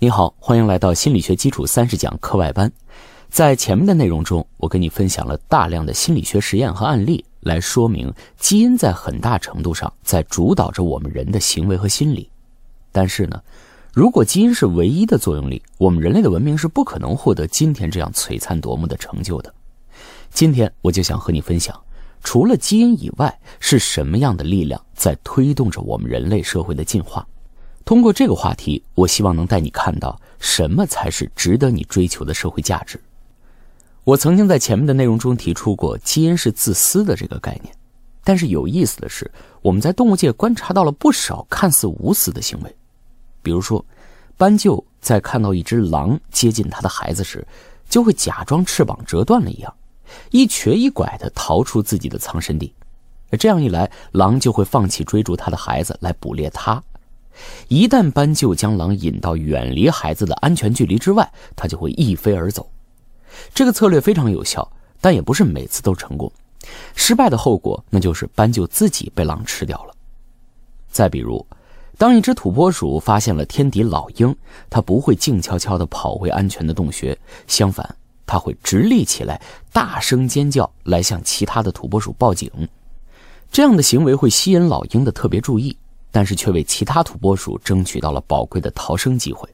你好，欢迎来到心理学基础三十讲课外班。在前面的内容中，我跟你分享了大量的心理学实验和案例，来说明基因在很大程度上在主导着我们人的行为和心理。但是呢，如果基因是唯一的作用力，我们人类的文明是不可能获得今天这样璀璨夺目的成就的。今天我就想和你分享，除了基因以外，是什么样的力量在推动着我们人类社会的进化？通过这个话题，我希望能带你看到什么才是值得你追求的社会价值。我曾经在前面的内容中提出过基因是自私的这个概念，但是有意思的是，我们在动物界观察到了不少看似无私的行为，比如说，斑鸠在看到一只狼接近它的孩子时，就会假装翅膀折断了一样，一瘸一拐地逃出自己的藏身地，这样一来，狼就会放弃追逐它的孩子来捕猎它。一旦斑鸠将狼引到远离孩子的安全距离之外，它就会一飞而走。这个策略非常有效，但也不是每次都成功。失败的后果，那就是斑鸠自己被狼吃掉了。再比如，当一只土拨鼠发现了天敌老鹰，它不会静悄悄地跑回安全的洞穴，相反，它会直立起来，大声尖叫，来向其他的土拨鼠报警。这样的行为会吸引老鹰的特别注意。但是却为其他土拨鼠争取到了宝贵的逃生机会。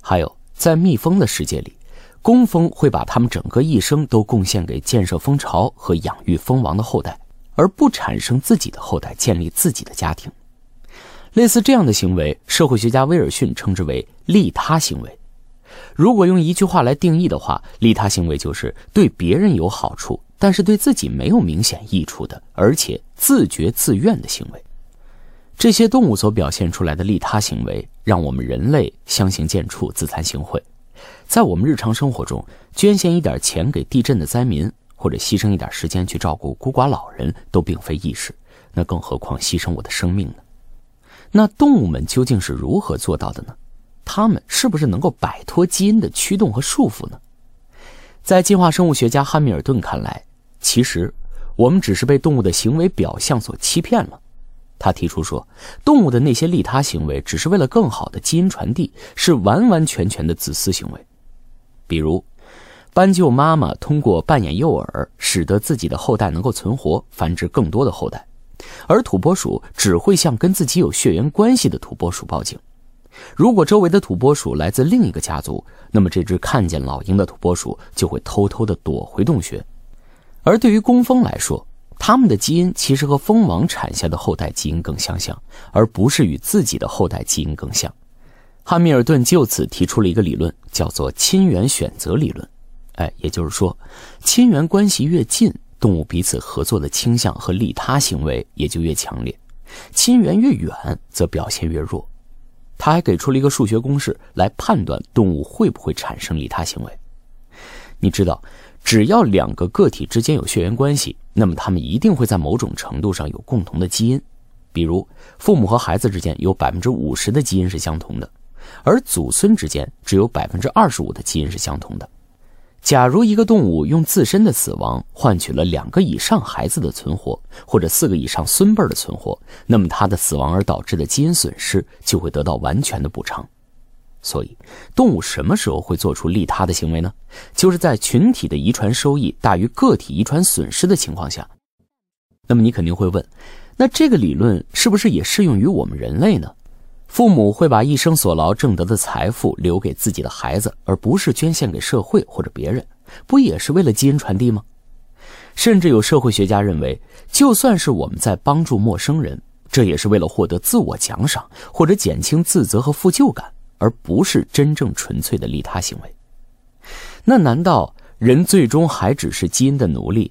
还有，在蜜蜂的世界里，工蜂会把它们整个一生都贡献给建设蜂巢和养育蜂王的后代，而不产生自己的后代，建立自己的家庭。类似这样的行为，社会学家威尔逊称之为利他行为。如果用一句话来定义的话，利他行为就是对别人有好处，但是对自己没有明显益处的，而且自觉自愿的行为。这些动物所表现出来的利他行为，让我们人类相形见绌、自惭形秽。在我们日常生活中，捐献一点钱给地震的灾民，或者牺牲一点时间去照顾孤寡老人，都并非易事。那更何况牺牲我的生命呢？那动物们究竟是如何做到的呢？它们是不是能够摆脱基因的驱动和束缚呢？在进化生物学家汉密尔顿看来，其实我们只是被动物的行为表象所欺骗了。他提出说，动物的那些利他行为只是为了更好的基因传递，是完完全全的自私行为。比如，斑鸠妈妈通过扮演诱饵，使得自己的后代能够存活，繁殖更多的后代；而土拨鼠只会向跟自己有血缘关系的土拨鼠报警。如果周围的土拨鼠来自另一个家族，那么这只看见老鹰的土拨鼠就会偷偷的躲回洞穴。而对于工蜂来说，他们的基因其实和蜂王产下的后代基因更相像，而不是与自己的后代基因更像。汉密尔顿就此提出了一个理论，叫做亲缘选择理论。哎，也就是说，亲缘关系越近，动物彼此合作的倾向和利他行为也就越强烈；亲缘越远，则表现越弱。他还给出了一个数学公式来判断动物会不会产生利他行为。你知道？只要两个个体之间有血缘关系，那么他们一定会在某种程度上有共同的基因。比如，父母和孩子之间有百分之五十的基因是相同的，而祖孙之间只有百分之二十五的基因是相同的。假如一个动物用自身的死亡换取了两个以上孩子的存活，或者四个以上孙辈的存活，那么它的死亡而导致的基因损失就会得到完全的补偿。所以，动物什么时候会做出利他的行为呢？就是在群体的遗传收益大于个体遗传损失的情况下。那么你肯定会问，那这个理论是不是也适用于我们人类呢？父母会把一生所劳挣得的财富留给自己的孩子，而不是捐献给社会或者别人，不也是为了基因传递吗？甚至有社会学家认为，就算是我们在帮助陌生人，这也是为了获得自我奖赏或者减轻自责和负疚感。而不是真正纯粹的利他行为。那难道人最终还只是基因的奴隶？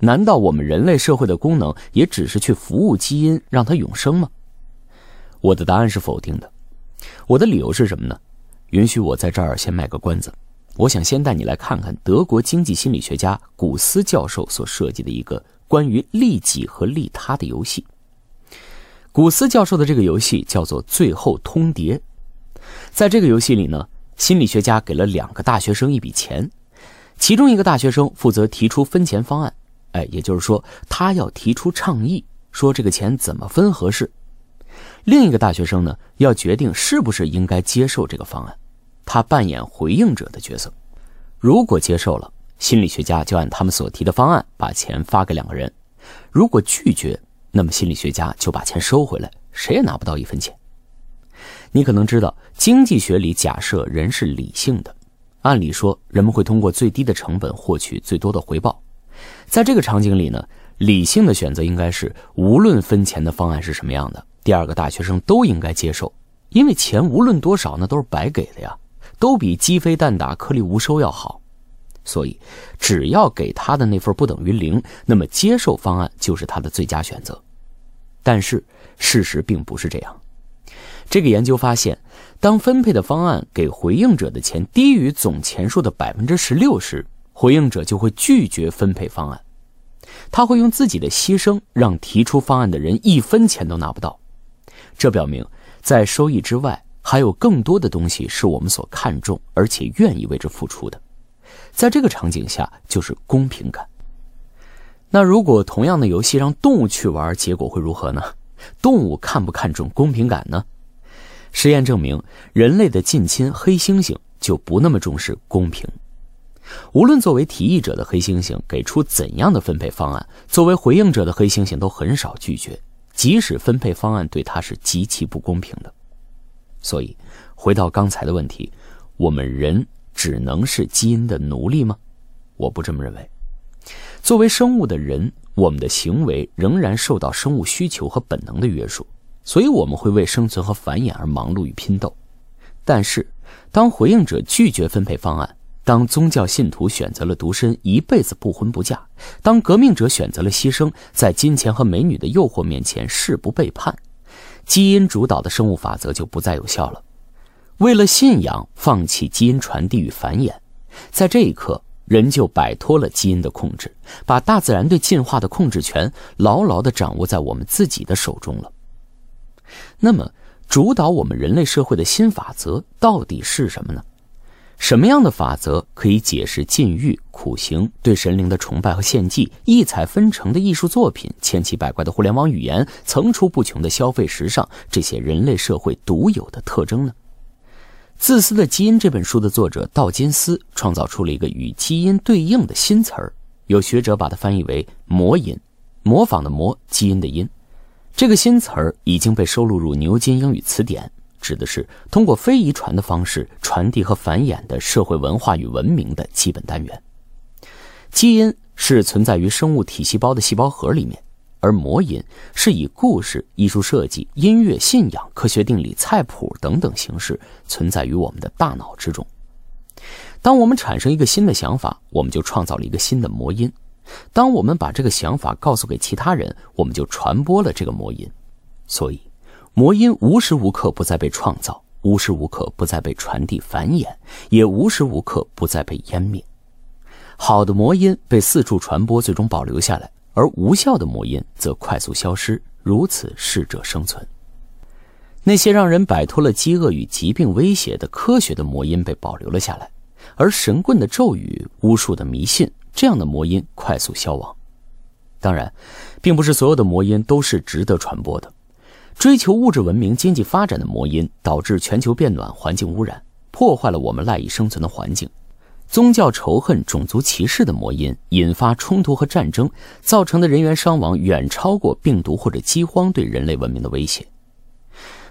难道我们人类社会的功能也只是去服务基因，让它永生吗？我的答案是否定的。我的理由是什么呢？允许我在这儿先卖个关子。我想先带你来看看德国经济心理学家古斯教授所设计的一个关于利己和利他的游戏。古斯教授的这个游戏叫做《最后通牒》。在这个游戏里呢，心理学家给了两个大学生一笔钱，其中一个大学生负责提出分钱方案，哎，也就是说他要提出倡议，说这个钱怎么分合适。另一个大学生呢，要决定是不是应该接受这个方案，他扮演回应者的角色。如果接受了，心理学家就按他们所提的方案把钱发给两个人；如果拒绝，那么心理学家就把钱收回来，谁也拿不到一分钱。你可能知道，经济学里假设人是理性的，按理说人们会通过最低的成本获取最多的回报。在这个场景里呢，理性的选择应该是，无论分钱的方案是什么样的，第二个大学生都应该接受，因为钱无论多少那都是白给的呀，都比鸡飞蛋打颗粒无收要好。所以，只要给他的那份不等于零，那么接受方案就是他的最佳选择。但是事实并不是这样。这个研究发现，当分配的方案给回应者的钱低于总钱数的百分之十六时，回应者就会拒绝分配方案。他会用自己的牺牲让提出方案的人一分钱都拿不到。这表明，在收益之外，还有更多的东西是我们所看重而且愿意为之付出的。在这个场景下，就是公平感。那如果同样的游戏让动物去玩，结果会如何呢？动物看不看重公平感呢？实验证明，人类的近亲黑猩猩就不那么重视公平。无论作为提议者的黑猩猩给出怎样的分配方案，作为回应者的黑猩猩都很少拒绝，即使分配方案对他是极其不公平的。所以，回到刚才的问题，我们人。只能是基因的奴隶吗？我不这么认为。作为生物的人，我们的行为仍然受到生物需求和本能的约束，所以我们会为生存和繁衍而忙碌与拼斗。但是，当回应者拒绝分配方案，当宗教信徒选择了独身一辈子不婚不嫁，当革命者选择了牺牲，在金钱和美女的诱惑面前誓不背叛，基因主导的生物法则就不再有效了。为了信仰，放弃基因传递与繁衍，在这一刻，人就摆脱了基因的控制，把大自然对进化的控制权牢牢地掌握在我们自己的手中了。那么，主导我们人类社会的新法则到底是什么呢？什么样的法则可以解释禁欲、苦行、对神灵的崇拜和献祭、异彩纷呈的艺术作品、千奇百怪的互联网语言、层出不穷的消费时尚这些人类社会独有的特征呢？《自私的基因》这本书的作者道金斯创造出了一个与基因对应的新词儿，有学者把它翻译为“魔音”，模仿的“模”，基因的“因”。这个新词儿已经被收录入牛津英语词典，指的是通过非遗传的方式传递和繁衍的社会文化与文明的基本单元。基因是存在于生物体细胞的细胞核里面。而魔音是以故事、艺术设计、音乐、信仰、科学定理、菜谱等等形式存在于我们的大脑之中。当我们产生一个新的想法，我们就创造了一个新的魔音；当我们把这个想法告诉给其他人，我们就传播了这个魔音。所以，魔音无时无刻不在被创造，无时无刻不在被传递繁衍，也无时无刻不在被湮灭。好的魔音被四处传播，最终保留下来。而无效的魔音则快速消失，如此适者生存。那些让人摆脱了饥饿与疾病威胁的科学的魔音被保留了下来，而神棍的咒语、巫术的迷信这样的魔音快速消亡。当然，并不是所有的魔音都是值得传播的。追求物质文明、经济发展的魔音导致全球变暖、环境污染，破坏了我们赖以生存的环境。宗教仇恨、种族歧视的魔音引发冲突和战争，造成的人员伤亡远超过病毒或者饥荒对人类文明的威胁。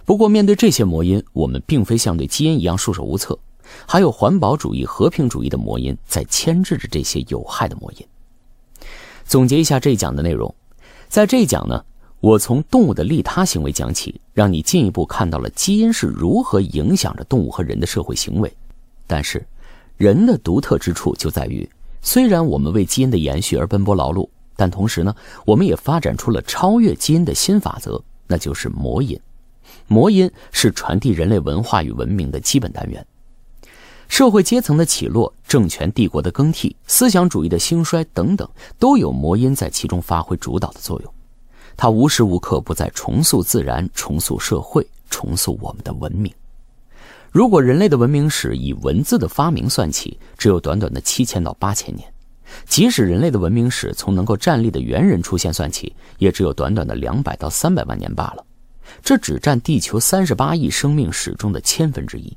不过，面对这些魔音，我们并非像对基因一样束手无策，还有环保主义、和平主义的魔音在牵制着这些有害的魔音。总结一下这一讲的内容，在这一讲呢，我从动物的利他行为讲起，让你进一步看到了基因是如何影响着动物和人的社会行为，但是。人的独特之处就在于，虽然我们为基因的延续而奔波劳碌，但同时呢，我们也发展出了超越基因的新法则，那就是魔音。魔音是传递人类文化与文明的基本单元。社会阶层的起落、政权帝国的更替、思想主义的兴衰等等，都有魔音在其中发挥主导的作用。它无时无刻不在重塑自然、重塑社会、重塑我们的文明。如果人类的文明史以文字的发明算起，只有短短的七千到八千年；即使人类的文明史从能够站立的猿人出现算起，也只有短短的两百到三百万年罢了。这只占地球三十八亿生命史中的千分之一。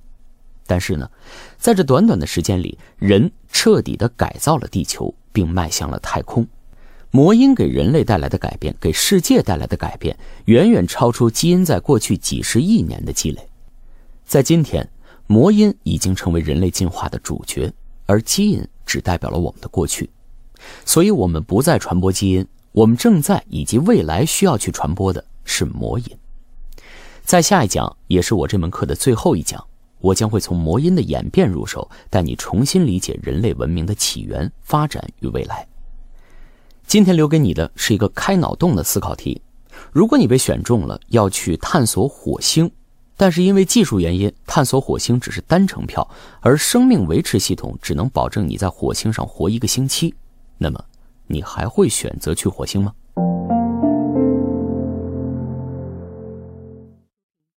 但是呢，在这短短的时间里，人彻底的改造了地球，并迈向了太空。魔音给人类带来的改变，给世界带来的改变，远远超出基因在过去几十亿年的积累。在今天，魔音已经成为人类进化的主角，而基因只代表了我们的过去。所以，我们不再传播基因，我们正在以及未来需要去传播的是魔音。在下一讲，也是我这门课的最后一讲，我将会从魔音的演变入手，带你重新理解人类文明的起源、发展与未来。今天留给你的是一个开脑洞的思考题：如果你被选中了要去探索火星，但是因为技术原因，探索火星只是单程票，而生命维持系统只能保证你在火星上活一个星期，那么你还会选择去火星吗？